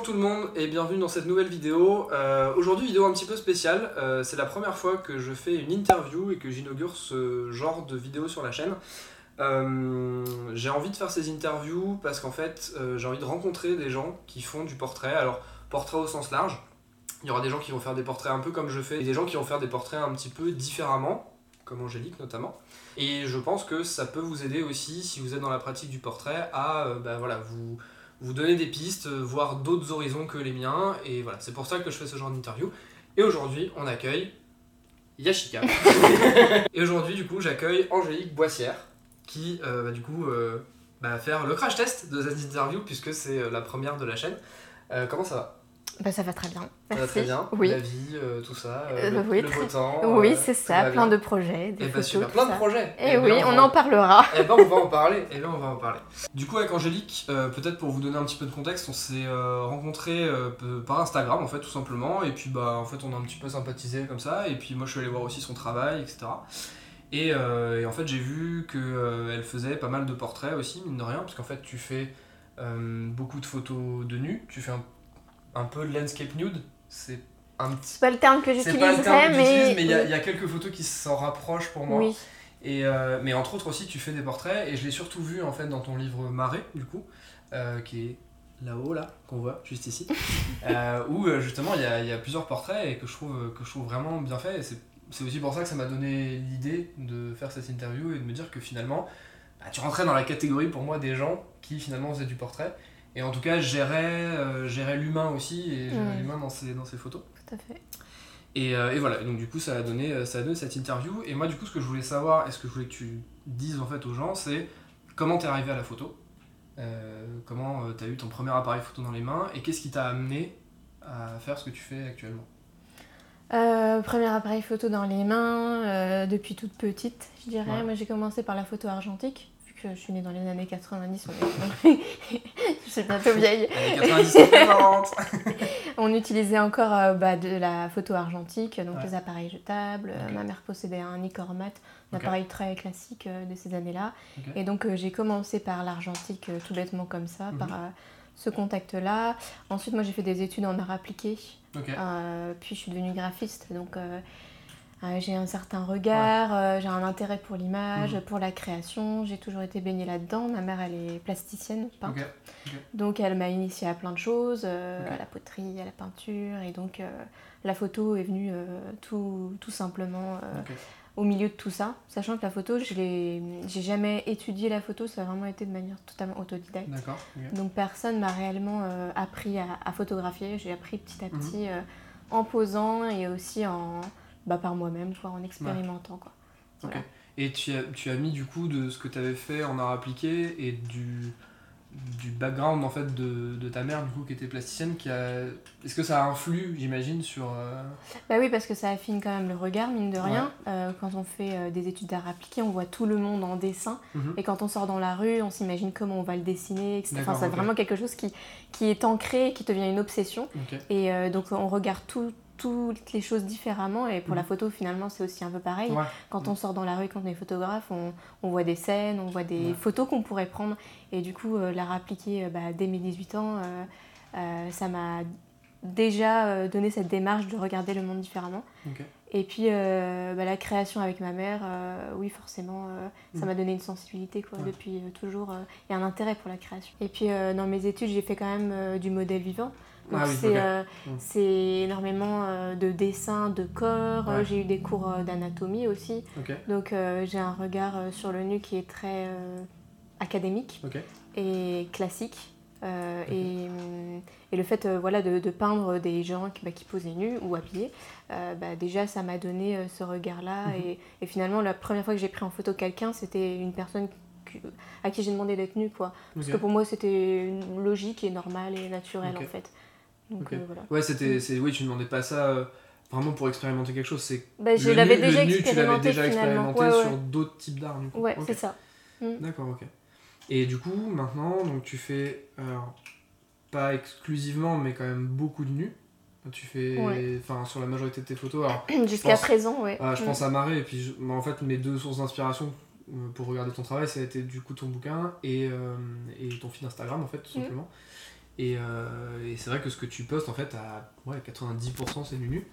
Bonjour tout le monde et bienvenue dans cette nouvelle vidéo. Euh, Aujourd'hui vidéo un petit peu spéciale, Euh, c'est la première fois que je fais une interview et que j'inaugure ce genre de vidéo sur la chaîne. Euh, j'ai envie de faire ces interviews parce qu'en fait j'ai envie de rencontrer des gens qui font du portrait, alors portrait au sens large. Il y aura des gens qui vont faire des portraits un peu comme je fais et des gens qui vont faire des portraits un petit peu différemment, comme Angélique notamment. Et je pense que ça peut vous aider aussi si vous êtes dans la pratique du portrait à euh, bah, voilà, vous vous donner des pistes, euh, voir d'autres horizons que les miens, et voilà, c'est pour ça que je fais ce genre d'interview. Et aujourd'hui, on accueille Yashika. et aujourd'hui, du coup, j'accueille Angélique Boissière, qui euh, va du coup euh, bah, faire le crash test de cette interview, puisque c'est la première de la chaîne. Euh, comment ça va? Bah, ça va très bien. Ça va Merci. très bien Oui. La vie, euh, tout ça, euh, Euh, le, oui, le très- beau temps. Oui, euh, c'est ça, plein de projets, des Eh ben, photos, tout plein de projets. Et Eh oui, ben, on va- en parlera. Eh ben on va en parler, eh ben on va en parler. Du coup avec Angélique, euh, peut-être pour vous donner un petit peu de contexte, on s'est euh, rencontrés euh, par Instagram en fait tout simplement, et puis bah en fait on a un petit peu sympathisé comme ça, et puis moi je suis allé voir aussi son travail, etc. Et, euh, et en fait j'ai vu qu'elle faisait pas mal de portraits aussi, mine de rien, parce qu'en fait tu fais euh, beaucoup de photos de nu, tu fais un, un peu de landscape nude, c'est un petit... C'est pas le terme que j'utiliserais, mais. mais il y, a- il y a quelques photos qui s'en rapprochent pour moi. Oui, Et, euh, mais entre autres aussi, tu fais des portraits, et je l'ai surtout vu en fait dans ton livre Marée, du coup, euh, qui est là-haut, là, qu'on voit juste ici, euh, où justement il y a, il y a plusieurs portraits et que je trouve, que je trouve vraiment bien fait. Et c'est, c'est aussi pour ça que ça m'a donné l'idée de faire cette interview et de me dire que finalement, bah, tu rentrais dans la catégorie pour moi des gens qui finalement faisaient du portrait. Et en tout cas, géraient, euh, géraient l'humain aussi, et géraient Mm. l'humain dans ces, dans ces photos. tout à fait. Et, euh, et voilà, donc du coup ça a, donné, euh, ça a donné cette interview. Et moi du coup ce que je voulais savoir, et ce que je voulais que tu dises en fait aux gens, c'est comment t'es arrivé à la photo, Euh, comment tu t'as eu ton premier appareil photo dans les mains, et qu'est-ce qui t'a amené à faire ce que tu fais actuellement? Euh, premier appareil photo dans les mains, euh, depuis toute petite, je dirais. Ouais. Moi, j'ai commencé par la photo argentique, que je suis née dans les années 90. On est... je suis bientôt vieille. Années 90 sont présentes. On utilisait encore euh, bah, de la photo argentique, donc Ouais. les appareils jetables. Ma mère possédait un Nicormat, un appareil très classique euh, de ces années-là. Et donc euh, j'ai commencé par l'argentique tout bêtement comme ça, Mhm. par ce contact-là. Ensuite, moi j'ai fait des études en art appliqué, puis je suis devenue graphiste, donc j'ai un certain regard, euh, j'ai un intérêt pour l'image, Mhm. pour la création. J'ai toujours été baignée là-dedans. Ma mère, elle est plasticienne, peintre. Donc elle m'a initiée à plein de choses, euh, à la poterie, à la peinture, et donc euh, la photo est venue euh, tout, tout simplement euh, au milieu de tout ça, sachant que la photo, je l'ai, j'ai jamais étudié la photo, ça a vraiment été de manière totalement autodidacte. Donc personne m'a réellement euh, appris à, à photographier, j'ai appris petit à Mhm. petit euh, en posant et aussi en, bah, par moi-même, quoi, en expérimentant. Quoi. Voilà. Et tu as, tu as mis du coup de ce que tu avais fait en art appliqué et du, du background en fait de, de ta mère du coup qui était plasticienne qui a... Est-ce que ça a influé j'imagine sur... euh, Bah oui, parce que ça affine quand même le regard, mine de Ouais. rien. Euh, quand on fait euh, des études d'art appliqué, on voit tout le monde en dessin. Mhm. Et quand on sort dans la rue, on s'imagine comment on va le dessiner, etc. Enfin, c'est vraiment quelque chose qui, qui est ancré, qui devient une obsession. Ok. Et donc on regarde tout- toutes les choses différemment. Et pour la Mhm. photo, finalement, c'est aussi un peu pareil. Ouais. Quand on sort dans la rue, quand on est photographe, on, on voit des scènes, on voit des Ouais. photos qu'on pourrait prendre. Et du coup, euh, l'art appliqué, euh, bah, dès mes 18 ans, euh, euh, ça m'a déjà donné cette démarche de regarder le monde différemment. Et puis euh, bah, la création avec ma mère, euh, oui forcément, euh, ça Mhm. m'a donné une sensibilité quoi, Ouais. depuis toujours et un intérêt pour la création. Et puis dans mes études, j'ai fait quand même du modèle vivant. Donc Ah oui, c'est ok. euh, Mhm. c'est énormément euh, de dessins, de corps. Ouais. J'ai eu des cours euh, d'anatomie aussi. Donc j'ai un regard sur le nu qui est très académique et classique. Euh, et, hum, et le fait euh, voilà, de, de peindre des gens qui, bah, qui posaient nus ou habillés, euh, bah, déjà ça m'a donné ce regard-là. Mhm. et, et finalement, la première fois que j'ai pris en photo quelqu'un, c'était une personne que- à qui j'ai demandé d'être nue. Quoi. Parce que pour moi, c'était une logique et normale et naturelle Ok. en fait. Donc euh, voilà. Ouais, c'était, c'est, oui, tu demandais pas ça euh, vraiment pour expérimenter quelque chose. C'est Bah, je l'avais nu- déjà tu l'avais déjà finalement. expérimenté Ouais, sur d'autres types d'art. Ouais, c'est ça. D'accord, ok. Et du coup, maintenant, donc tu fais, alors, pas exclusivement, mais quand même beaucoup de nus. Tu fais, Ouais. sur la majorité de tes photos. Jusqu'à présent, ouais. ah, je Mm. pense à Marais, et puis je- moi, en fait, mes deux sources d'inspiration euh, pour regarder ton travail, ça a été du coup ton bouquin et, euh, et ton fil Instagram, en fait, tout Mhm. simplement. Et, et c'est vrai que ce que tu postes, en fait, à ouais, 90% c'est du nu.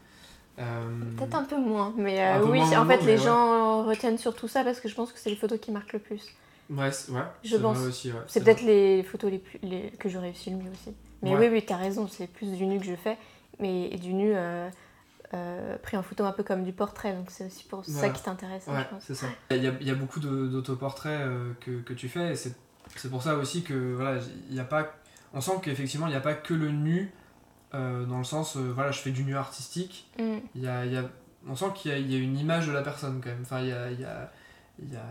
Peut-être un peu moins, mais oui, en fait, les gens retiennent surtout ça parce que je pense que c'est les photos qui marquent le plus. Ouais, ouais je pense. aussi. Ouais, c'est peut-être les photos les plus, les, que j'aurais filmées aussi. Mais oui, oui, t'as raison, c'est plus du nu que je fais, mais du nu euh, euh, pris en photo un peu comme du portrait, donc c'est aussi pour ça qui t'intéresse. Hein, c'est ça. Il y, a, y a beaucoup d'autoportraits euh, que, que, tu fais, et c'est pour ça aussi que voilà, y a pas, on sent qu'effectivement il n'y a pas que le nu, dans le sens, voilà, je fais du nu artistique, mm. y a, y a, on sent qu'il y, y, a une image de la personne quand même. Enfin, il y a, y a il y a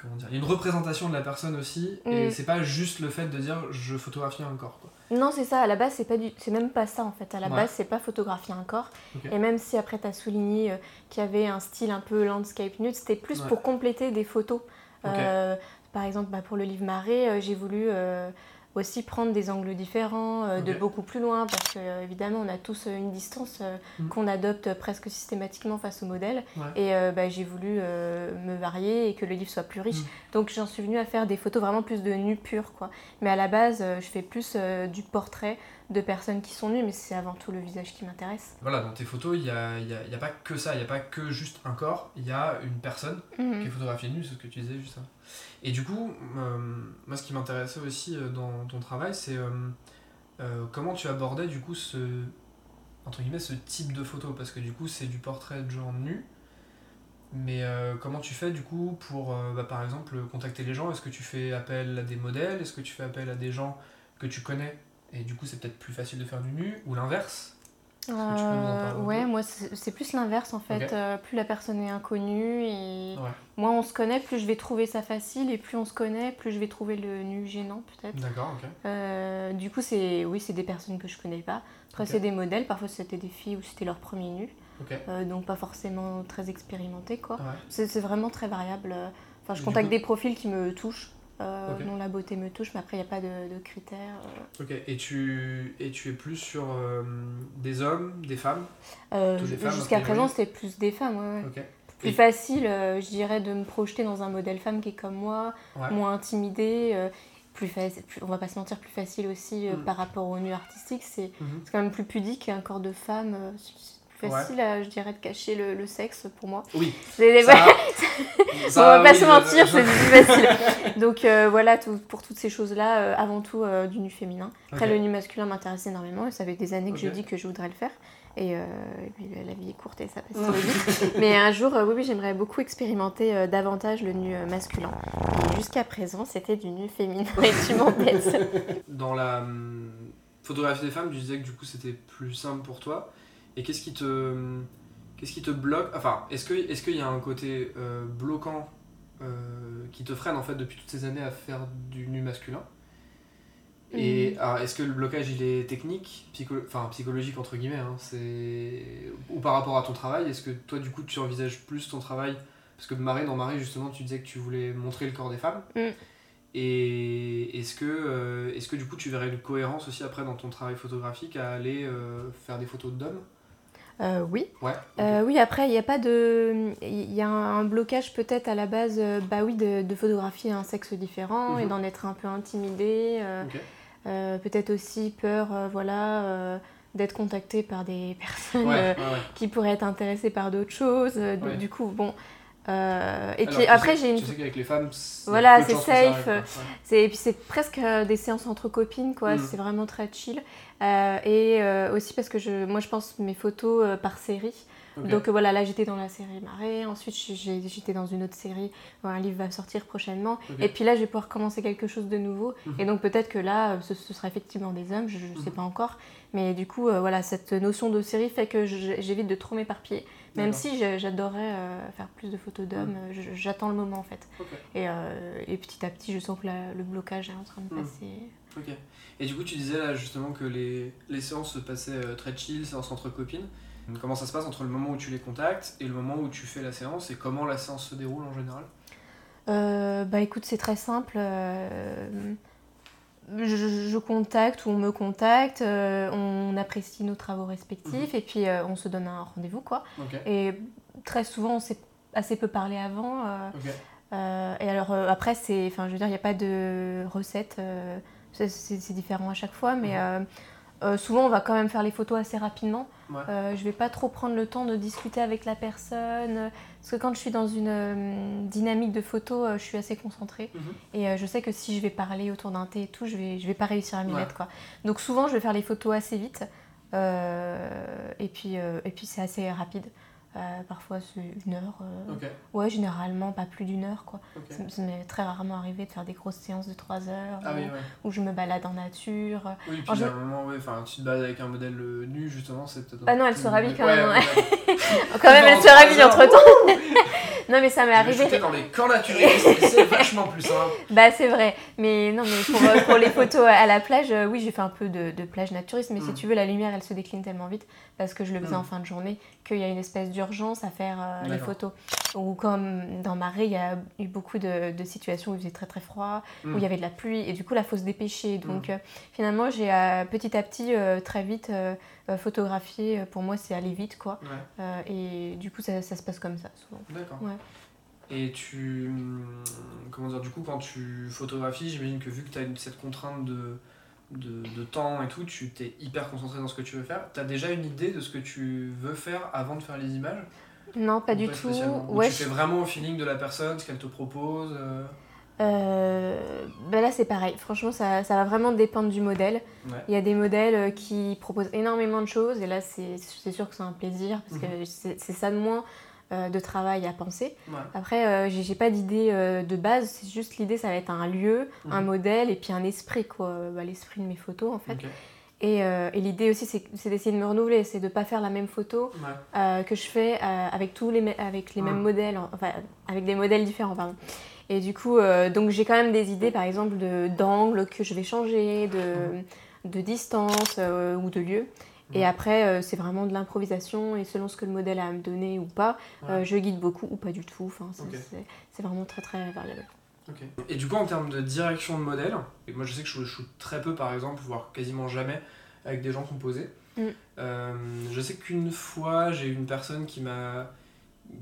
comment dire, une représentation de la personne aussi et mm. c'est pas juste le fait de dire je photographie un corps quoi. Non, c'est ça, à la base c'est pas du c'est même pas ça en fait. À la base, c'est pas photographier un corps et même si après tu as souligné euh, qu'il y avait un style un peu landscape nude, c'était plus pour compléter des photos. Euh, par exemple, bah, pour le livre euh, j'ai voulu aussi prendre des angles différents, euh, de beaucoup plus loin, parce que euh, évidemment on a tous euh, une distance mm. qu'on adopte presque systématiquement face au modèle. Et bah, j'ai voulu me varier et que le livre soit plus riche. Mm. Donc j'en suis venue à faire des photos vraiment plus de nus purs. Quoi. Mais à la base, je fais plus du portrait de personnes qui sont nues, mais c'est avant tout le visage qui m'intéresse. Voilà, dans tes photos, il n'y a, y a, y a, pas que ça, il n'y a pas que juste un corps, il y a une personne mm. qui est photographiée nue, c'est ce que tu disais juste et du coup, euh, moi ce qui m'intéressait aussi euh, dans ton travail, c'est euh, comment tu abordais du coup ce, entre guillemets, ce type de photo, parce que du coup c'est du portrait de gens nus, mais comment tu fais du coup pour, bah, par exemple, contacter les gens? Est-ce que tu fais appel à des modèles? Est-ce que tu fais appel à des gens que tu connais et du coup c'est peut-être plus facile de faire du nu Ou l'inverse? Euh, ouais, moi c'est plus l'inverse en fait. Euh, plus la personne est inconnue et moins on se connaît, plus je vais trouver ça facile et plus on se connaît, plus je vais trouver le nu gênant peut-être. D'accord, ok. Euh, du coup, c'est oui, c'est des personnes que je connais pas. Après, c'est des modèles, parfois c'était des filles ou c'était leur premier nu. donc pas forcément très expérimenté quoi. C'est vraiment très variable. Enfin, je contacte des profils qui me touchent. Euh, Non, la beauté me touche, mais après, il n'y a pas de, critères. Euh. Ok, et tu, et tu es plus sur euh, des hommes, des femmes? Euh, Jusqu'à présent, c'était plus des femmes, ouais. Plus facile, je dirais, de me projeter dans un modèle femme qui est comme moi, moins intimidée. Plus, facile, on va pas se mentir, plus facile aussi mm. par rapport au nu artistique. C'est mm-hmm. quand même plus pudique qu'un corps de femme facile, je dirais, de cacher le, le, sexe pour moi. Oui. Ça, on va pas se mentir, c'est plus facile. Donc euh, voilà, tout, pour toutes ces choses-là, euh, avant tout euh, du nu féminin. Après, le nu masculin m'intéresse énormément et ça fait des années que je dis que je voudrais le faire. Et, puis la vie est courte et ça passe trop vite. Mais un jour, oui, oui j'aimerais beaucoup expérimenter davantage le nu masculin. Jusqu'à présent, c'était du nu féminin et tu m'embêtes. Dans la hum, photographie des femmes, tu disais que du coup c'était plus simple pour toi. Et qu'est-ce qui te qu'est-ce qui te bloque? Enfin, est-ce que est-ce qu'il y a un côté euh, bloquant euh, qui te freine en fait depuis toutes ces années à faire du nu masculin? Et mm. est-ce que le blocage il est technique, enfin psychologique entre guillemets, hein, c'est ou par rapport à ton travail Est-ce que toi du coup tu envisages plus ton travail? Parce que Marie dans Marie justement tu disais que tu voulais montrer le corps des femmes. Mm. Et est-ce que, euh, est-ce que du coup tu verrais une cohérence aussi après dans ton travail photographique à aller faire des photos d'hommes? Euh, oui. Euh, oui, après, il n'y a pas de. Il y a un blocage peut-être à la base, euh, bah oui, de, de, photographier un sexe différent et mhm. d'en être un peu intimidé. peut-être aussi peur, voilà, d'être contacté par des personnes qui pourraient être intéressées par d'autres choses. Du coup, bon. Et puis après, j'ai une. Tu sais qu'avec les femmes, voilà, c'est safe. C'est et puis c'est presque des séances entre copines, quoi. Mhm. C'est vraiment très chill. Euh, et euh, aussi parce que je, moi je pense mes photos euh, par série. Donc voilà, là j'étais dans la série Marée, ensuite j'étais dans une autre série un livre va sortir prochainement. Et puis là je vais pouvoir commencer quelque chose de nouveau. Mhm. Et donc peut-être que là ce, sera effectivement des hommes, je ne sais mhm. pas encore. Mais du coup, voilà, cette notion de série fait que j'évite de trop m'éparpiller. Même si j'adorerais faire plus de photos d'hommes, j'attends le moment en fait. Et, et, petit à petit, je sens que le blocage est en train de passer. Ok. Et du coup, tu disais là justement que les, les séances se passaient euh, très chill, séances entre copines. Comment ça se passe entre le moment où tu les contactes et le moment où tu fais la séance et comment la séance se déroule en général? Euh, Bah écoute, c'est très simple. Euh, je, contacte ou on me contacte, on apprécie nos travaux respectifs mhm. et puis on se donne un rendez-vous quoi. Et très souvent, on s'est assez peu parlé avant. et alors après, c'est, enfin, je veux dire, il n'y a pas de recette c'est différent à chaque fois, mais mhm. Euh, souvent, on va quand même faire les photos assez rapidement. Euh, je vais pas trop prendre le temps de discuter avec la personne. Parce que quand je suis dans une euh, dynamique de photo, euh, je suis assez concentrée. Mhm. Et je sais que si je vais parler autour d'un thé et tout, je vais, je vais pas réussir à m'y mettre. Quoi. Donc souvent, je vais faire les photos assez vite. et puis, et puis c'est assez rapide. Euh, parfois c'est une heure. Euh, ouais, généralement pas plus d'une heure. quoi. Ça, m'est très rarement arrivé de faire des grosses séances de 3 heures ah où, je me balade en nature. Oui, puis un moment, ouais, tu te balades avec un modèle euh, nu justement, c'est peut-être. Ah non, elle se rhabille quand même. quand même, elle se rhabille entre temps. Non, mais ça m'est arrivé. dans les camps naturistes, c'est vachement plus simple. Bah, c'est vrai. Mais non, mais pour, pour, les photos à la plage, oui, j'ai fait un peu de, de plage naturiste, mais si hmm. tu veux, la lumière elle se décline tellement vite parce que je le faisais hmm. en fin de journée qu'il y a une espèce d'urgence à faire euh, les photos. Ou comme dans Marais, il y a eu beaucoup de, situations où il faisait très très froid, où il y mm. avait de la pluie, et du coup, là, faut se dépêcher. Donc, mm. euh, finalement, j'ai euh, petit à petit, très vite, photographié. Pour moi, c'est aller vite, quoi. et du coup, ça, ça, se passe comme ça, souvent. D'accord. Et tu. Comment dire, du coup, quand tu photographies, j'imagine que vu que tu as cette contrainte de de, temps et tout, tu t'es hyper concentré dans ce que tu veux faire. Tu as déjà une idée de ce que tu veux faire avant de faire les images? Non, pas du tout. Ouais, tu fais vraiment au feeling de la personne, ce qu'elle te propose euh? Euh, ben là c'est pareil, franchement ça, ça, va vraiment dépendre du modèle. Il y a des modèles euh, qui proposent énormément de choses et là c'est sûr que c'est un plaisir parce que mhm. c'est ça de moins. Euh, de travail à penser. Après, euh, j'ai pas d'idée de base, c'est juste l'idée, ça va être un lieu, un mhm. modèle et puis un esprit, quoi. Bah, l'esprit de mes photos, en fait. Et, et l'idée aussi, c'est d'essayer de me renouveler, c'est de pas faire la même photo que je fais avec tous les, avec les mêmes modèles, enfin, avec des modèles différents, pardon. Et du coup, donc j'ai quand même des idées, par exemple, d'angle que je vais changer, de, de distance ou de lieu. Et après, euh, c'est vraiment de l'improvisation et selon ce que le modèle a à me donner ou pas, euh, je guide beaucoup ou pas du tout. Enfin, c'est vraiment très très variable. Et du coup, en termes de direction de modèle, et moi je sais que je shoot très peu par exemple, voire quasiment jamais avec des gens composés. Mm. Euh, je sais qu'une fois, j'ai eu une personne qui m'a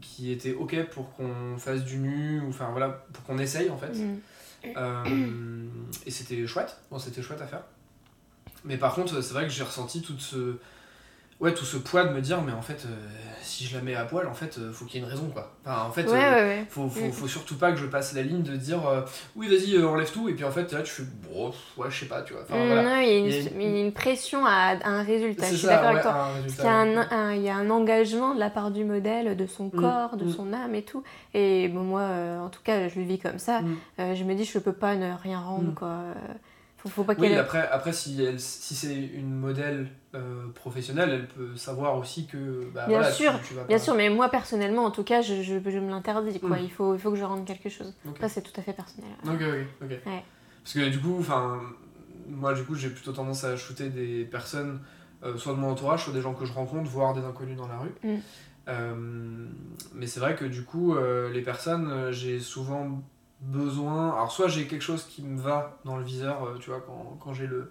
qui était ok pour qu'on fasse du nu, ou enfin voilà, pour qu'on essaye en fait. Mm. et c'était chouette, bon, c'était chouette à faire. Mais par contre, c'est vrai que j'ai ressenti tout ce, ouais, tout ce poids de me dire, mais en fait, euh, si je la mets à poil, en fait, euh, faut qu'il y ait une raison, quoi. Enfin, en fait, euh, Faut, faut, faut, surtout pas que je passe la ligne de dire, oui, vas-y, enlève tout, et puis en fait, là, tu fais, bon, ouais, je sais pas, tu vois. Enfin, voilà. Non, il y, a une, pression à, un résultat, je suis d'accord avec toi. Qu'il y, a un, il y a un engagement de la part du modèle, de son mm, corps, de mm. son âme et tout. Et bon, moi, en tout cas, je le vis comme ça. Mm. je me dis, je peux pas ne rien rendre, quoi oui, après, après si, elle, si c'est une modèle euh, professionnelle, elle peut savoir aussi que. Bah, bien sûr, bien sûr, mais moi personnellement, en tout cas, je, je, je me l'interdis. Quoi. Hmm. Il, faut, il faut que je rende quelque chose. Ça, c'est tout à fait personnel. Ok, ok. Parce que du coup, enfin, moi, du coup, j'ai plutôt tendance à shooter des personnes, euh, soit de mon entourage, soit des gens que je rencontre, voire des inconnus dans la rue. Hmm. Euh, mais c'est vrai que du coup, les personnes, j'ai souvent besoin. Alors, soit j'ai quelque chose qui me va dans le viseur, euh, tu vois, quand, quand j'ai le.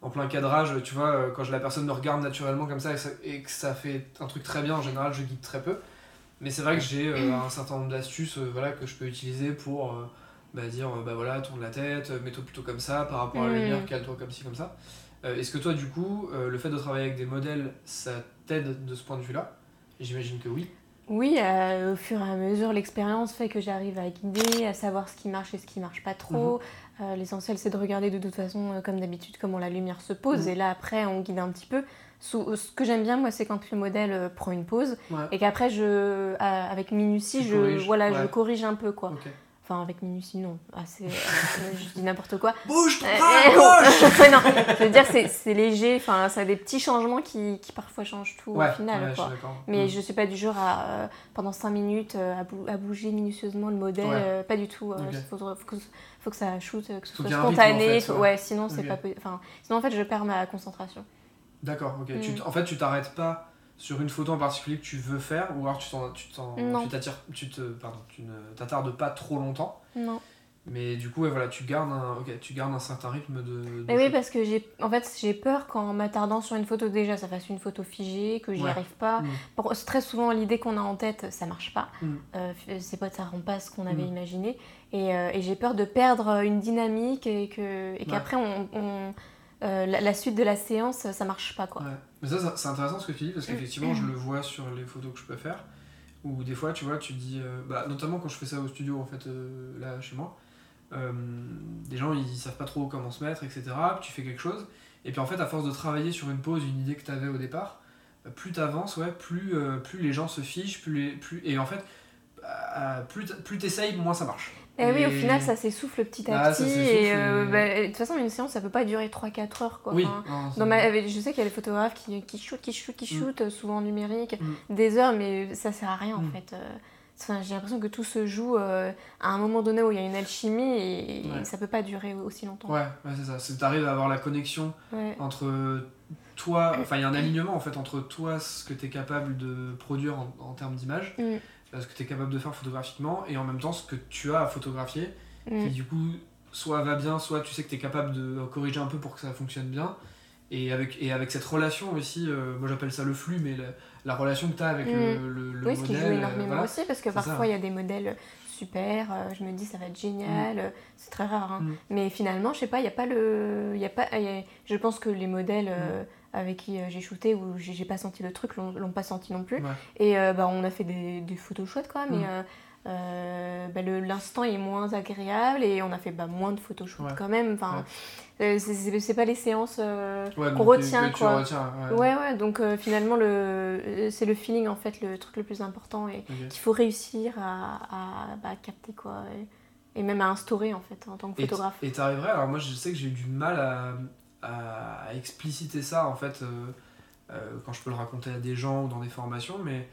En plein cadrage, tu vois, euh, quand la personne me regarde naturellement comme ça et, que ça fait un truc très bien, en général, je guide très peu. Mais c'est vrai que j'ai euh, un certain nombre d'astuces voilà, que je peux utiliser pour bah, dire bah voilà, tourne la tête, mets-toi plutôt comme ça par rapport à la lumière, cale-toi comme ci, comme ça. Est-ce que toi, du coup, le fait de travailler avec des modèles, ça t'aide de ce point de vue-là? J'imagine que oui. Oui, euh, au fur et à mesure, l'expérience fait que j'arrive à guider, à savoir ce qui marche et ce qui marche pas trop. Mhm. Euh, l'essentiel, c'est de regarder de toute façon, euh, comme d'habitude, comment la lumière se pose. Mhm. Et là, après, on guide un petit peu. ce que j'aime bien, moi, c'est quand le modèle prend une pause et qu'après, je, avec minutie, je, voilà, je corrige un peu. quoi. Enfin, avec minutie, non. Ah, euh, je dis n'importe quoi. Bouge euh, bouge Non, je veux dire, c'est, léger. Enfin, ça a des petits changements qui, qui parfois changent tout au final. quoi. Mais mm. je suis pas du genre à, euh, pendant 5 minutes, à, bouger minutieusement le modèle. pas du tout. Il faut, faut, que, ça shoot, que ce soit spontané. ouais, sinon, c'est pas enfin, sinon, en fait, je perds ma concentration. D'accord, ok. Tu en fait, tu t'arrêtes pas sur une photo en particulier que tu veux faire ou alors tu t'en tu t'attires tu te pardon tu ne t'attardes pas trop longtemps non Mais du coup, voilà, tu gardes un, tu gardes un certain rythme de. mais oui, parce que j'ai, en fait, j'ai peur qu'en m'attardant sur une photo déjà, ça fasse une photo figée, que j'y arrive pas. Mm. Pour, très souvent, l'idée qu'on a en tête, ça marche pas. Mm. Euh, c'est pas, ça rend pas ce qu'on avait mm. imaginé. Et, euh, et j'ai peur de perdre une dynamique et que, et qu'après on, euh, la, suite de la séance, ça marche pas quoi. Mais ça, c'est intéressant ce que tu dis parce qu'effectivement, je le vois sur les photos que je peux faire. Ou des fois, tu vois, tu dis, bah, notamment quand je fais ça au studio en fait, là chez moi euh, des gens ils savent pas trop comment se mettre, etc. tu fais quelque chose, et puis en fait, à force de travailler sur une pose, une idée que tu avais au départ, euh, plus tu avances, ouais, plus, euh, plus les gens se fichent, plus, plus... et en fait, plus plus t'essayes, moins ça marche. Et, eh oui, au final, ça s'essouffle petit à ah, petit. et bah, de toute façon, une séance, ça peut pas durer 3-4 heures. Quoi. Oui, dans ma... Je sais qu'il y a des photographes qui, qui shootent, qui shootent, qui mm. shootent, souvent numérique, mm. des heures, mais ça sert à rien en mm. fait j'ai l'impression que tout se joue euh, à un moment donné où il y a une alchimie et, ça peut pas durer aussi longtemps. Ouais, c'est ça. Tu arrives à avoir la connexion entre toi, enfin il y a un alignement en fait entre toi, ce que tu es capable de produire en, termes d'image, mm. Ce que tu es capable de faire photographiquement, et en même temps ce que tu as à photographier, mm. qui du coup soit va bien, soit tu sais que tu es capable de corriger un peu pour que ça fonctionne bien. Et avec, et avec cette relation aussi, euh, moi j'appelle ça le flux, mais la, relation que tu as avec le, mm. le, le, oui, ce qui joue énormément aussi, parce que parfois il y a des modèles super, euh, je me dis ça va être génial, mm. c'est très rare. Hein. Mm. Mais finalement, je sais pas, il n'y a pas le. Y a pas, je pense que les modèles euh, avec qui j'ai shooté ou j'ai pas senti le truc l'ont pas senti non plus. Et bah, on a fait des, des photos chouettes quoi, mais euh, bah, l'instant est moins agréable et on a fait bah, moins de photos quand même. Enfin, euh, c'est pas les séances euh, qu'on retient. Quoi. ouais. ouais, donc finalement, le, c'est le feeling en fait le truc le plus important et qu'il faut réussir à, à bah, capter quoi. Et, même à instaurer en fait en tant que photographe. Et t'arriverais, alors moi je sais que j'ai eu du mal à, à expliciter ça en fait quand je peux le raconter à des gens ou dans des formations, mais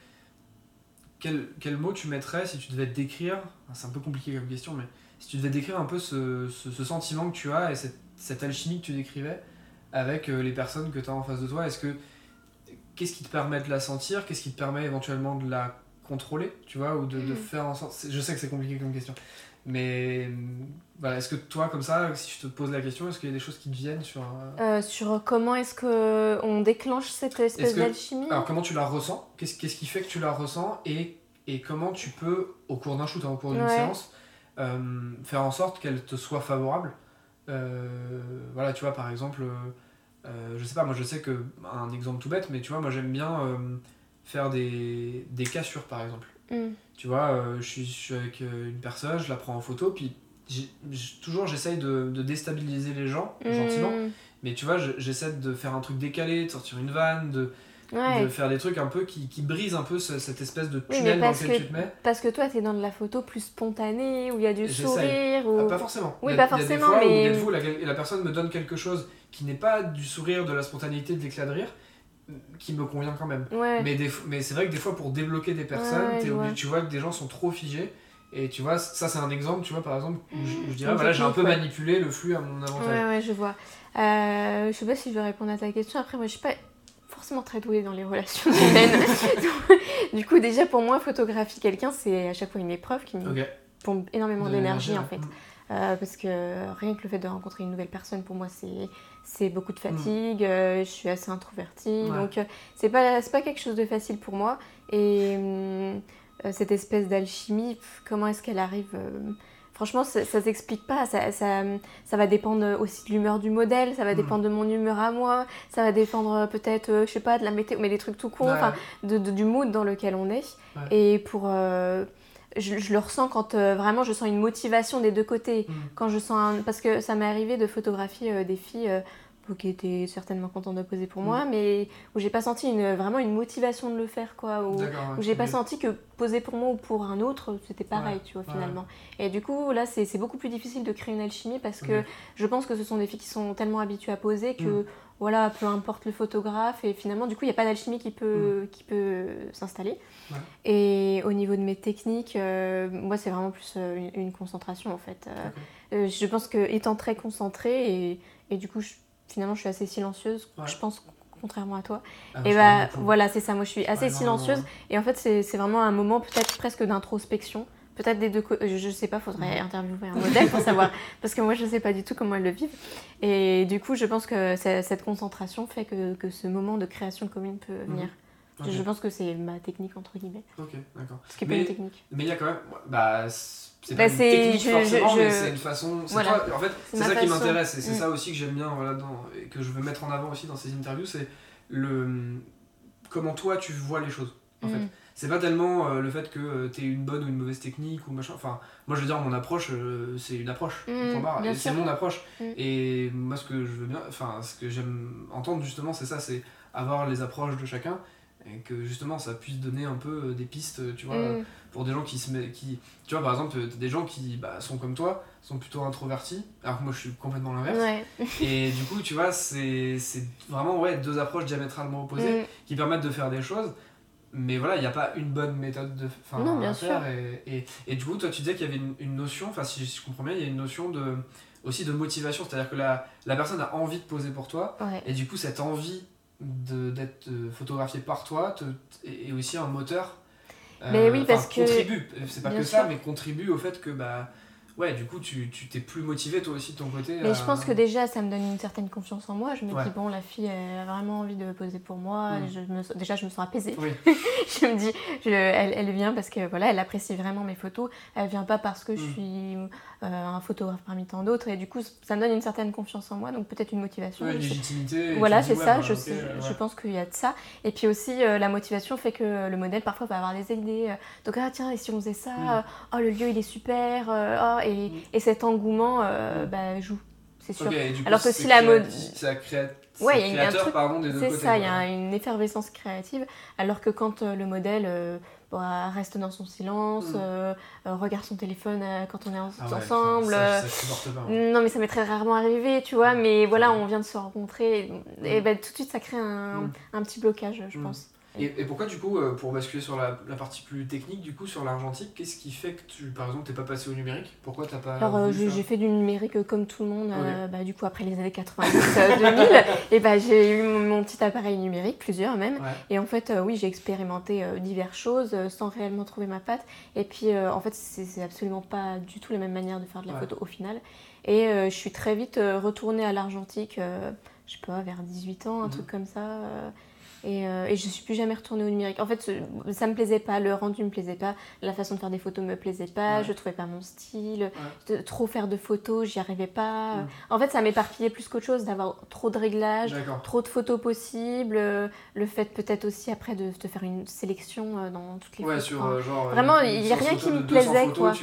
quel, quel, mot tu mettrais si tu devais décrire, c'est un peu compliqué comme question, mais si tu devais décrire un peu ce, ce, sentiment que tu as et cette, cette, alchimie que tu décrivais avec euh, les personnes que tu as en face de toi, est-ce que qu'est-ce qui te permet de la sentir, qu'est-ce qui te permet éventuellement de la contrôler, tu vois, ou de, de mm. faire en sorte. Je sais que c'est compliqué comme question, mais voilà, est-ce que toi, comme ça, si je te pose la question, est-ce qu'il y a des choses qui te viennent sur... Euh, sur comment est-ce qu'on déclenche cette espèce d'alchimie Alors comment tu la ressens? Qu'est-ce qui fait que tu la ressens? Et, et comment tu peux, au cours d'un shoot, hein, au cours d'une séance, euh, faire en sorte qu'elle te soit favorable? Euh, Voilà, tu vois, par exemple, je sais pas, moi je sais que, un exemple tout bête, mais tu vois, moi j'aime bien faire des, des cassures, par exemple. Mm. Tu vois, euh, je, suis, avec euh, une personne, je la prends en photo, puis toujours j'essaye de, de, déstabiliser les gens, mm. gentiment. Mais tu vois, j'essaie de faire un truc décalé, de sortir une vanne, de, de faire des trucs un peu qui, qui brisent un peu cette espèce de tunnel dans lequel tu te mets. Parce que toi, tu es dans de la photo plus spontanée, où il y a du sourire. Ou... Ah, pas forcément. Oui, pas forcément. mais... où, la, la, personne me donne quelque chose qui n'est pas du sourire, de la spontanéité, de l'éclat de rire, qui me convient quand même. Mais, mais c'est vrai que des fois, pour débloquer des personnes, tu vois que des gens sont trop figés. Et tu vois, ça c'est un exemple, tu vois, par exemple, où je, dirais, voilà, j'ai un peu manipulé le flux à mon avantage. Ouais, ouais, je vois. Euh, je sais pas si je vais répondre à ta question. Après, moi, je suis pas forcément très douée dans les relations humaines. du coup, déjà, pour moi, photographier quelqu'un, c'est à chaque fois une épreuve qui me pompe énormément d'énergie, en fait. Euh, parce que rien que le fait de rencontrer une nouvelle personne, pour moi, c'est beaucoup de fatigue, mm. euh, je suis assez introvertie, donc euh, c'est pas, pas quelque chose de facile pour moi. Et euh, cette espèce d'alchimie, comment est-ce qu'elle arrive Franchement, ça, ça s'explique pas, ça, ça, ça, va dépendre aussi de l'humeur du modèle, ça va mm. dépendre de mon humeur à moi, ça va dépendre peut-être, je sais pas, de la météo, mais des trucs tout con, enfin, de, du mood dans lequel on est. Et pour je, le ressens quand vraiment je sens une motivation des deux côtés. Mm. Quand je sens parce que ça m'est arrivé de photographier des filles qui était certainement content de poser pour moi, mm. mais où j'ai pas senti une, vraiment une motivation de le faire, quoi. Où, où j'ai pas senti que poser pour moi ou pour un autre, c'était pareil, tu vois, finalement. Et du coup, là, c'est beaucoup plus difficile de créer une alchimie parce que je pense que ce sont des filles qui sont tellement habituées à poser que, mm. voilà, peu importe le photographe, et finalement, du coup, il n'y a pas d'alchimie qui peut, mm. qui peut s'installer. Et au niveau de mes techniques, euh, moi, c'est vraiment plus euh, une, concentration, en fait. Euh, je pense que étant très concentrée, et, et du coup, je finalement, je suis assez silencieuse, je pense, contrairement à toi. Ah, et bah voilà, c'est ça, moi je suis assez silencieuse. Et en fait, c'est vraiment un moment peut-être presque d'introspection Peut-être des deux côtés, je, ne sais pas, faudrait mhm. interviewer un modèle pour savoir, parce que moi je sais pas du tout comment elles le vivent. Et du coup, je pense que cette concentration fait que, que ce moment de création commune peut mhm. venir. Je pense que c'est ma technique, entre guillemets. Ok, d'accord. Ce qui est pas une technique. Mais il y a quand même. Bah, c'est pas bah, une technique forcément, mais c'est une façon. Voilà. en fait, c'est ça qui m'intéresse et c'est mm. ça aussi que j'aime bien voilà, dans, et que je veux mettre en avant aussi dans ces interviews c'est le comment toi tu vois les choses. En fait. Mm. C'est pas tellement euh, le fait que euh, tu une bonne ou une mauvaise technique ou machin. Enfin, moi je veux dire, mon approche, euh, c'est une approche. Mm, c'est mon approche. Et moi, ce que je veux bien. Enfin, ce que j'aime entendre justement, c'est ça c'est avoir les approches de chacun et que justement ça puisse donner un peu des pistes tu vois mm. pour des gens qui se met, qui tu vois par exemple des gens qui bah, sont comme toi sont plutôt introvertis alors que moi je suis complètement l'inverse. Et du coup tu vois c'est vraiment ouais deux approches diamétralement opposées mm. qui permettent de faire des choses. Mais voilà il n'y a pas une bonne méthode de non, bien faire Et, et, du coup toi tu disais qu'il y avait une, notion enfin si je comprends bien il y a une notion de aussi de motivation. C'est à dire que la, la personne a envie de poser pour toi et du coup cette envie d'être euh, photographié par toi et aussi un moteur. Mais oui, euh, parce que. Contribue, c'est pas que ça, mais contribue au fait que bah, ouais, du coup, tu t'es plus motivé toi aussi de ton côté. Mais je pense que déjà, ça me donne une certaine confiance en moi. Je me dis, bon, la fille, elle a vraiment envie de poser pour moi. Mm. Je me, déjà, je me sens apaisée. je me dis, je, elle, elle, vient parce que voilà, elle apprécie vraiment mes photos. Elle vient pas parce que je mm. suis euh, un photographe parmi tant d'autres. Et du coup, ça me donne une certaine confiance en moi. Donc peut-être une motivation. une légitimité. Voilà, c'est ça. Bah, je, je pense qu'il y a de ça. Et puis aussi, euh, la motivation fait que le modèle parfois va avoir des idées. Euh, donc, ah tiens, et si on faisait ça mm. Oh, le lieu, il est super. Oh, et, et cet engouement euh, bah, joue, c'est sûr. Alors que si la mode. Ça crée ouais, y a un truc, C'est ça, il y a une effervescence créative. Alors que quand euh, le modèle euh, bah, reste dans son silence, mm. regarde son téléphone quand on est ah ensemble. Ça, non, mais ça m'est très rarement arrivé, tu vois. Mais voilà, on vient de se rencontrer. Et, mm. bah, tout de suite, ça crée un, mm. un petit blocage, je pense. Et, pourquoi, du coup, euh, pour basculer sur la, la, partie plus technique, du coup, sur l'argentique, qu'est-ce qui fait que tu, par exemple, t'es pas passé au numérique? Pourquoi t'as pas. Alors, euh, j'ai fait du numérique comme tout le monde, euh, bah, du coup, après les années 90-2000, et bah, j'ai eu mon, petit appareil numérique, plusieurs même. Et en fait, oui, j'ai expérimenté diverses choses sans réellement trouver ma patte. Et puis, en fait, c'est absolument pas du tout la même manière de faire de la photo au final. Et je suis très vite retournée à l'argentique, je sais pas, vers 18 ans, un mhm. truc comme ça. Et, euh, et, je suis plus jamais retournée au numérique. En fait, ça me plaisait pas, le rendu me plaisait pas, la façon de faire des photos me plaisait pas, je trouvais pas mon style, trop faire de photos, j'y arrivais pas. Mm. En fait, ça m'éparpillait plus qu'autre chose d'avoir trop de réglages, trop de photos possibles, euh, le fait peut-être aussi après de te faire une sélection euh, dans toutes les ouais, photos. Sur, genre, Vraiment, il n'y a rien qui me plaisait quoi.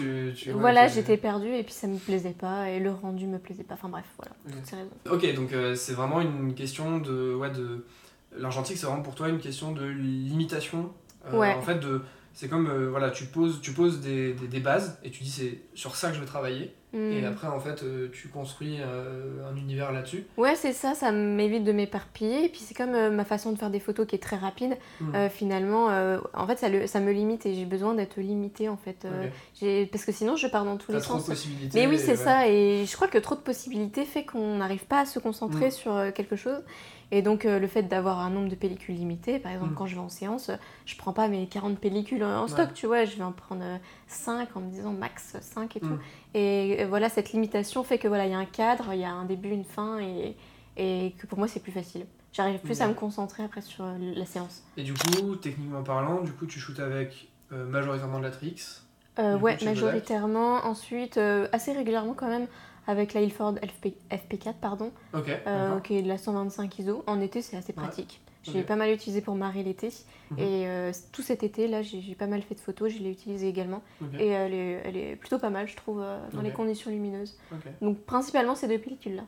voilà, j'étais perdue et puis ça me plaisait pas et le rendu me plaisait pas. Enfin bref, voilà, toutes ces raisons. Ok, donc c'est vraiment une question de, ouais, de l'argentique, c'est vraiment pour toi une question de limitation. Euh, en fait, de, c'est comme, euh, voilà, tu poses, tu poses des, des, bases et tu dis c'est sur ça que je vais travailler. Et mm. après, en fait, euh, tu construis un univers là-dessus. Ouais, c'est ça, ça m'évite de m'éparpiller. Et puis, c'est comme ma façon de faire des photos qui est très rapide. Mm. finalement, en fait, ça, le, ça me limite et j'ai besoin d'être limitée, en fait. parce que sinon, je pars dans tous les trop sens. De possibilités, Mais oui, c'est ça. Et je crois que trop de possibilités fait qu'on n'arrive pas à se concentrer mm. sur quelque chose. Et donc, euh, le fait d'avoir un nombre de pellicules limité, par exemple, mm. quand je vais en séance, je prends pas mes 40 pellicules en stock, tu vois, je vais en prendre 5 euh, en me disant max 5 et tout. Mm. Et voilà, cette limitation fait que voilà, il y a un cadre, il y a un début, une fin, et, et que pour moi, c'est plus facile. J'arrive plus à me concentrer après sur euh, la séance. Et du coup, techniquement parlant, du coup, tu shootes avec majoritairement de la Trix Ouais, majoritairement. Ensuite, assez régulièrement quand même avec la Ilford FP, FP4, pardon, euh, qui est de la 125 ISO. En été, c'est assez pratique. J'ai pas mal utilisé pour marrer l'été. Mhm. Et euh, tout cet été, là, j'ai pas mal fait de photos. Je l'ai utilisé également. Et elle est, elle est, plutôt pas mal, je trouve, euh, dans les conditions lumineuses. Donc, principalement, ces deux pellicules-là.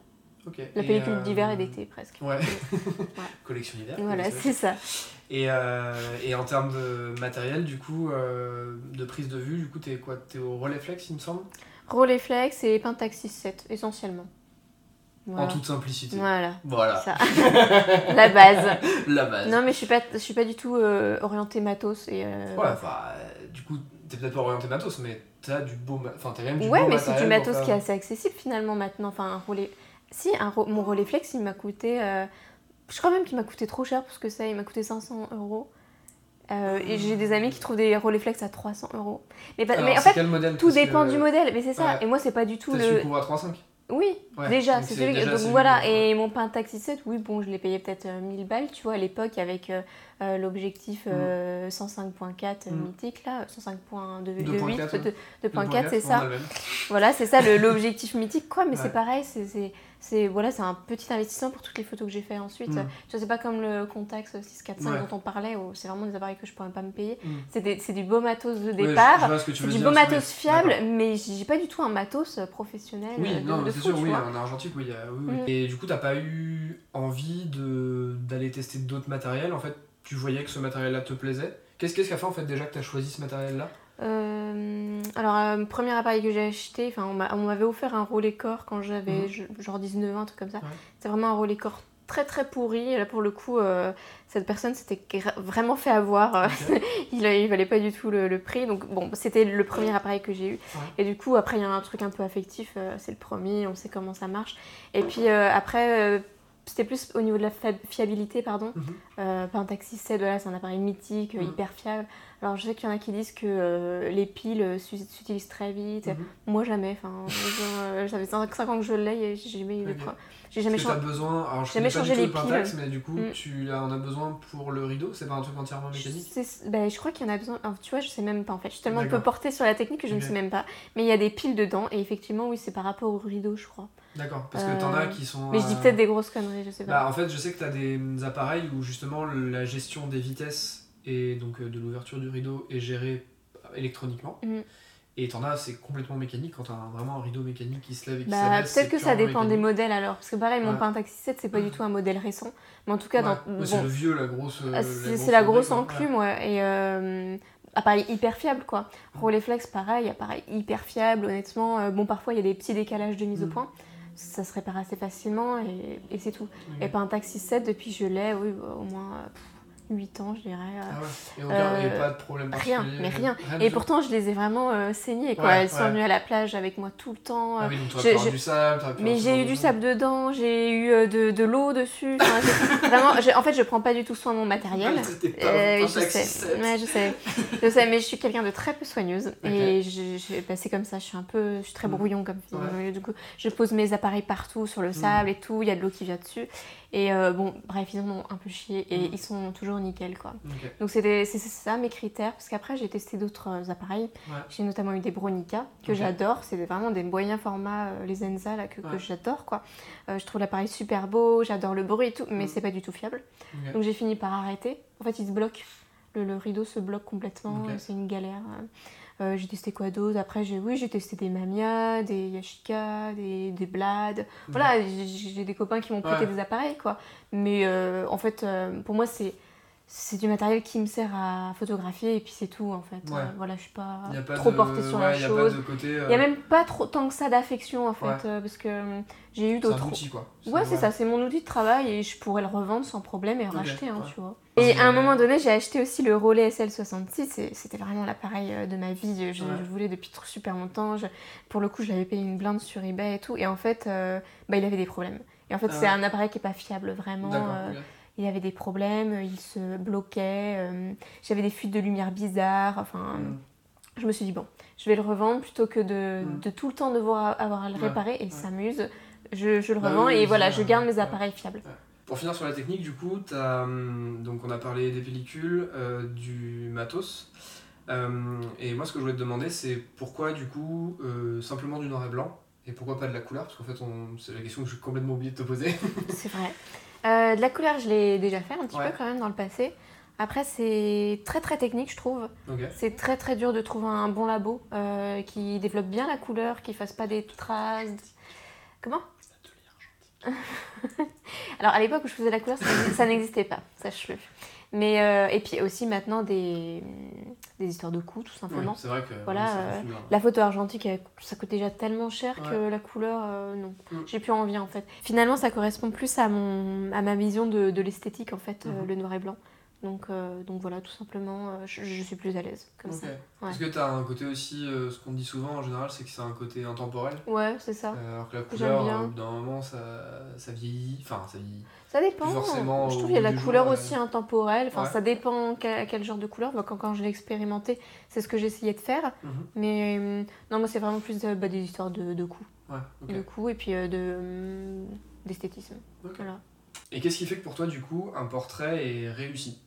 La pellicule d'hiver et d'été, presque. Ouais. Collection d'hiver. Voilà, c'est ça. Et, et, en termes de matériel, du coup, de prise de vue, du coup, t'es quoi? T'es au Rolleiflex, il me semble? Rolleiflex et Pentax 6.7 essentiellement. En toute simplicité. Voilà. Voilà. La base. La base. Non, mais je suis pas, je suis pas du tout euh, orientée matos. Et, euh, Ouais, enfin, euh, du coup, t'es peut-être pas orientée matos, mais t'as du beau. Enfin, t'as même du ouais, mais c'est du matos qui est assez accessible finalement maintenant. Enfin, un relais. Si, un mon Rolleiflex, il m'a coûté. je crois même qu'il m'a coûté trop cher parce que ça, il m'a coûté 500 euros. Euh, et j'ai des amis qui trouvent des Rolleiflex à 300 euros. Mais, mais en fait, tout dépend du modèle. Mais c'est ça. Et moi, c'est pas du tout le. Tu couvres à 3,5 oui, déjà, c'est celui. Donc voilà, et mon Pentax 7, oui, bon, je l'ai payé peut-être 1000 euh, balles, tu vois, à l'époque, avec euh, euh, l'objectif 105.4 mm. mm. mythique, là, 105.2.8, 2.4, c'est ça. Voilà, c'est ça l'objectif mythique, quoi, mais c'est pareil, c'est c'est voilà, c'est un petit investissement pour toutes les photos que j'ai fait ensuite. Mm. Tu sais, pas comme le Contax 645 dont on parlait, où c'est vraiment des appareils que je pourrais pas me payer. Mm. C'est du beau matos de départ, c'est du beau matos fiable, mais j'ai pas du tout un matos professionnel. Oui, non, c'est sûr, oui, en argentique, oui, oui, mm. Et du coup, t'as pas eu envie d'aller tester d'autres matériels? En fait, tu voyais que ce matériel-là te plaisait? Qu'est-ce qui a fait en fait déjà que tu as choisi ce matériel-là? Euh, alors, euh, premier appareil que j'ai acheté, on m'avait offert un relais corps quand j'avais mhm. genre 19 ans, un truc comme ça. C'est vraiment un relais corps très très pourri. Et là, pour le coup, euh, cette personne s'était vraiment fait avoir. il, il valait pas du tout le, prix. Donc, bon, c'était le premier appareil que j'ai eu. Et du coup, après, il y a un truc un peu affectif. c'est le premier, on sait comment ça marche. Et puis, après c'était plus au niveau de la fiabilité, pardon. Mm -hmm. taxi 7, voilà, c'est un appareil mythique, mhm. hyper fiable. Alors je sais qu'il y en a qui disent que euh, les piles euh, s'utilisent très vite. Mhm. Moi jamais. Enfin, j'avais 5 ans que je l'ai et j'ai jamais eu de J'ai jamais changé. besoin. Alors je jamais changé les piles. mais du coup mm. tu en as besoin pour le rideau? C'est pas un truc entièrement mécanique? Je, ben, je crois qu'il y en a besoin. tu vois, je sais même pas en fait. Je suis tellement peu portée sur la technique que je ne sais même pas. Mais il y a des piles dedans et effectivement oui c'est par rapport au rideau je crois. D'accord, parce que t'en as qui sont. Mais je dis peut-être des grosses conneries, je sais pas. Bah, en fait, je sais que t'as des appareils où justement la gestion des vitesses et donc euh, de l'ouverture du rideau est gérée électroniquement. Mm. Et t'en as, c'est complètement mécanique quand t'as vraiment un rideau mécanique qui se lève et qui bah, Peut-être que ça dépend des modèles alors. Parce que pareil, mon Pentax 7, c'est pas du tout un modèle récent. Mais en tout cas, dans. c'est le vieux, la grosse. Ah, c'est la grosse enclume, ouais. Et. Euh, appareil hyper fiable quoi. Rolleiflex pareil, appareil hyper fiable honnêtement. Euh, bon parfois il y a des petits décalages de mise au mm. point, ça se répare assez facilement et, et c'est tout. Et taxi 7 depuis je l'ai, oui, au moins 8 ans, je dirais. Ah ouais. Et il n'y a pas de problème Rien, mais rien. et pourtant, je les ai vraiment euh, saignées. Quoi. Elles sont venues à la plage avec moi tout le temps. Ah oui, donc tu as du sable. mais j'ai eu du sable dedans, j'ai eu euh, de, de l'eau dessus. vraiment, en fait, je prends pas du tout soin de mon matériel. Euh, je sais. Ouais, je sais. je sais, mais je suis quelqu'un de très peu soigneuse. Et bah, c'est comme ça, je suis un peu, je suis très mm. brouillon comme fille. Du coup, je pose mes appareils partout sur le mm. sable et tout. Il y a de l'eau qui vient dessus. Et euh, bon, bref, ils en ont un peu chié et mm. ils sont toujours nickel quoi. Donc c'est ça mes critères, parce qu'après j'ai testé d'autres euh, appareils. J'ai notamment eu des Bronica que j'adore, c'est vraiment des moyens formats, euh, les Enza là, que, que j'adore quoi. je trouve l'appareil super beau, j'adore le bruit et tout, mais mm. c'est pas du tout fiable. Donc j'ai fini par arrêter. En fait, il se bloque. Le, rideau se bloque complètement, c'est une galère. Euh, j'ai testé quoi d'autre? Après, j'ai oui, j'ai testé des Mamiya, des Yashica, des, des Blad. Voilà, j'ai des copains qui m'ont prêté des appareils, quoi. Mais euh, en fait, euh, pour moi, c'est c'est du matériel qui me sert à photographier et puis c'est tout en fait. voilà, je suis pas, trop portée sur la chose. Il n'y a même pas trop tant que ça d'affection en fait parce que j'ai eu d'autres. C'est un outil quoi. Ouais, c'est ça, c'est mon outil de travail et je pourrais le revendre sans problème et racheter, hein, tu vois. Et à un moment donné, j'ai acheté aussi le Rollet SL66. C'était vraiment l'appareil euh, de ma vie. Je, le voulais depuis super longtemps. pour le coup, je l'avais payé une blinde sur eBay et tout. Et en fait, euh, bah, il avait des problèmes. Et en fait, ah c'est un appareil qui n'est pas fiable vraiment. Euh, il avait des problèmes, il se bloquait. J'avais des fuites de lumière bizarres. Enfin, mm. je me suis dit, bon, je vais le revendre plutôt que de, mm. de tout le temps devoir avoir à le réparer. Et il s'amuse. Je, je, le bah revends et voilà, je garde mes appareils fiables. Pour finir sur la technique, du coup, as, hum, donc on a parlé des pellicules, euh, du matos. Euh, et moi, ce que je voulais te demander, c'est pourquoi, du coup, euh, simplement du noir et blanc et pourquoi pas de la couleur? Parce qu'en fait, c'est la question que j'ai complètement oublié de te poser. c'est vrai. de la couleur, je l'ai déjà fait un petit peu quand même dans le passé. Après, c'est très très technique, je trouve. C'est très très dur de trouver un bon labo qui développe bien la couleur, qui fasse pas des traces. Comment Alors à l'époque où je faisais la couleur, ça n'existait pas, sache-le. Mais euh, et puis aussi maintenant des, des histoires de coûts tout simplement. c'est vrai que voilà, euh, la photo argentique ça coûte déjà tellement cher que la couleur euh, non. Mm. J'ai plus envie en fait. Finalement ça correspond plus à mon à ma vision de, de l'esthétique en fait mm-hmm. le noir et blanc. Donc, donc voilà, tout simplement, je, suis plus à l'aise comme ça. Est-ce que tu as un côté aussi, ce qu'on dit souvent en général, c'est que c'est un côté intemporel. Ouais, c'est ça. alors que la couleur, d'un moment, ça, ça vieillit. Enfin, ça vieillit. Ça dépend. Forcément, je trouve qu'il y a la couleur aussi intemporelle. Enfin, ça dépend quel, quel, genre de couleur. quand, quand je l'ai expérimenté, c'est ce que j'essayais de faire. Mhm. Mais non, moi, c'est vraiment plus bah, des histoires de, de coups. De coups et puis de d'esthétisme. Voilà. Et qu'est-ce qui fait que pour toi, du coup, un portrait est réussi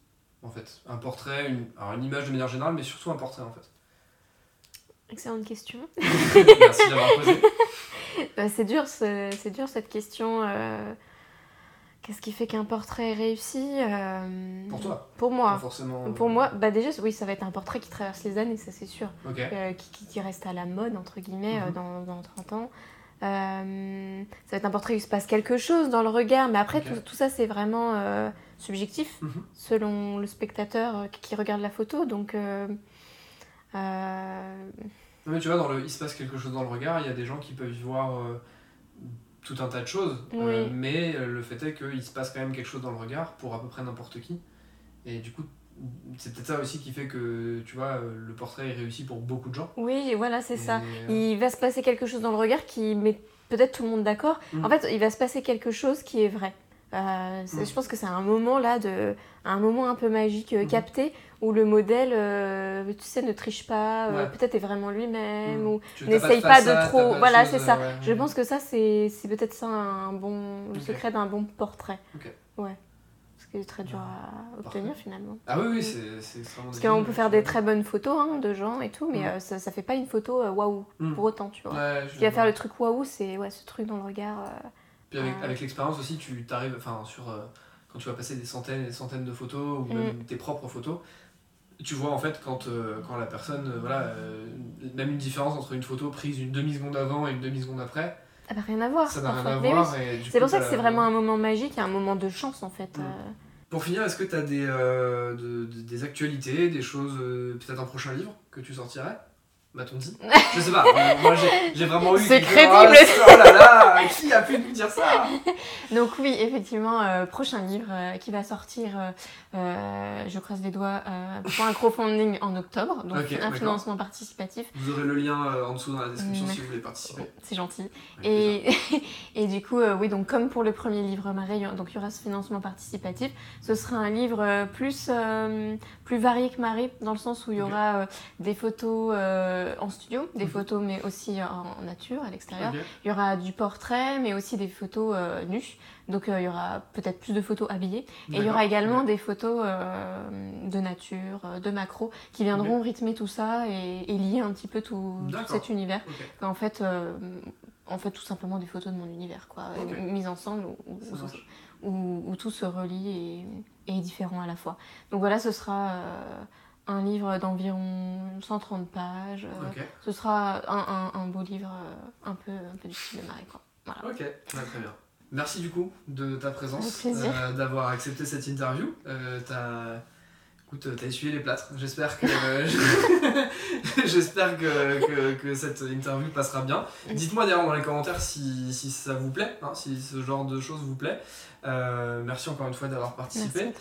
en fait? Un portrait, une, alors une image de manière générale, mais surtout un portrait en fait Excellente question. Merci d'avoir posé. Bah, c'est dur, c'est dur cette question. Euh, qu'est-ce qui fait qu'un portrait est réussi euh, Pour toi Pour moi. forcément. Pour moi, bah déjà, oui, ça va être un portrait qui traverse les années, ça c'est sûr. Euh, qui, qui, reste à la mode, entre guillemets, mhm. dans, dans 30 ans. Euh, ça va être un portrait où il se passe quelque chose dans le regard, mais après, tout, tout, ça, c'est vraiment euh, subjectif, mhm. selon le spectateur euh, qui regarde la photo. Donc. Mais tu vois, dans le, il se passe quelque chose dans le regard, il y a des gens qui peuvent y voir tout un tas de choses, mais le fait est qu'il se passe quand même quelque chose dans le regard pour à peu près n'importe qui. Et du coup, c'est peut-être ça aussi qui fait que tu vois le portrait est réussi pour beaucoup de gens. Oui, voilà, c'est ça. Euh, il va se passer quelque chose dans le regard qui met peut-être tout le monde d'accord. Mm. En fait, il va se passer quelque chose qui est vrai. Euh, mm. Je pense que c'est un moment là de un moment un peu magique euh, mm. capté où le modèle tu sais ne triche pas peut-être est vraiment lui-même ou n'essaye pas, de trop voilà c'est ça je pense que ça c'est peut-être ça un bon le secret d'un bon portrait ouais qui est très dur à obtenir finalement. Ah oui, oui, c'est extrêmement Parce qu'on peut faire des très bonnes photos hein, de gens et tout, mais mm. euh, ça, ça fait pas une photo euh, waouh mm. pour autant, tu vois. ce qui va faire le truc waouh, c'est ouais, ce truc dans le regard. Euh, Puis avec, avec l'expérience aussi, tu t'arrives, enfin, sur. quand tu vas passer des centaines et des centaines de photos, ou même tes propres photos, tu vois en fait quand, quand la personne, voilà, même une différence entre une photo prise une demi-seconde avant et une demi-seconde après, ça n'a rien à voir. Ça n'a rien à voir. C'est pour ça que c'est vraiment un moment magique et un moment de chance en fait. Mm. Euh. Pour finir, est-ce que tu as des, euh, des actualités, des choses, euh, peut-être un prochain livre que tu sortirais? M'a-t-on dit Je sais pas, moi j'ai vraiment eu. C'est crédible Oh là là, qui a pu nous dire ça Donc, oui, effectivement, prochain livre qui va sortir, je croise les doigts, pour un crowdfunding en octobre, donc un financement participatif. Vous aurez le lien en dessous dans la description si vous voulez participer. C'est gentil. Et, et du coup, oui, donc comme pour le premier livre Marais, donc il y aura ce financement participatif. Ce sera un livre plus, plus varié que Marie, dans le sens où il y aura des photos en studio, des mhm. photos mais aussi en, nature, à l'extérieur. Il y aura du portrait, mais aussi des photos euh, nues. Donc euh, il y aura peut-être plus de photos habillées. Et il y aura également des photos euh, de nature, de macro, qui viendront rythmer tout ça et, lier un petit peu tout, cet univers. En fait, en fait, tout simplement des photos de mon univers, quoi, mises ensemble où, tout se relie et, et, est différent à la fois. Donc voilà, ce sera un livre d'environ 130 pages. Euh, ce sera un, un, un, beau livre euh, un peu, un peu du style de Marie. Voilà. Ok, très bien. Merci du coup de ta présence, euh, d'avoir accepté cette interview. As... Écoute, t'as essuyé les plâtres. J'espère que, j'espère que, que, que, cette interview passera bien. Dites-moi d'ailleurs dans les commentaires si, si ça vous plaît, hein, si ce genre de choses vous plaît. Euh, merci encore une fois d'avoir participé.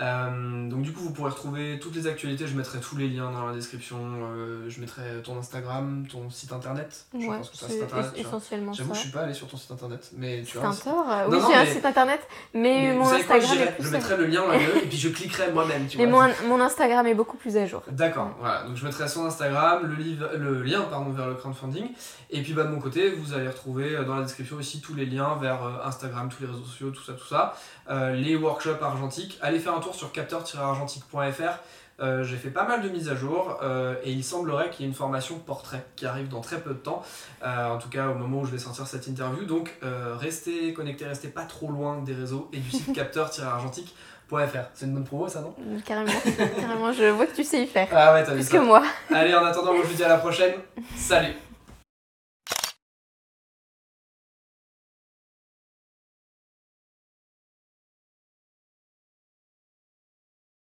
Euh, donc du coup vous pourrez retrouver toutes les actualités, je mettrai tous les liens dans la description, euh, je mettrai ton Instagram, ton site internet. Je pense que c'est internet. Essentiellement J'avoue je suis pas allé sur ton site internet, mais tu as un site... Oui j'ai un site internet, mais, mon Instagram Je mettrai le lien là et puis je cliquerai moi-même. Mais mon, mon, Instagram est beaucoup plus à jour. D'accord, voilà. Donc je mettrai son Instagram, le, livre, le lien pardon, vers le crowdfunding. Et puis bah, de mon côté, vous allez retrouver dans la description aussi tous les liens vers Instagram, tous les réseaux sociaux, tout ça, tout ça. Euh, les workshops argentiques. Allez faire un tour sur capteur-argentique.fr. Euh, j'ai fait pas mal de mises à jour euh, et il semblerait qu'il y ait une formation portrait qui arrive dans très peu de temps, en tout cas au moment où je vais sortir cette interview. Donc restez connectés, restez pas trop loin des réseaux et du site capteur-argentique.fr. C'est une bonne promo ça, non Carrément, carrément, je vois que tu sais y faire. Ah ouais, t'as vu Plus que moi. Allez, en attendant, moi je vous dis à la prochaine. Salut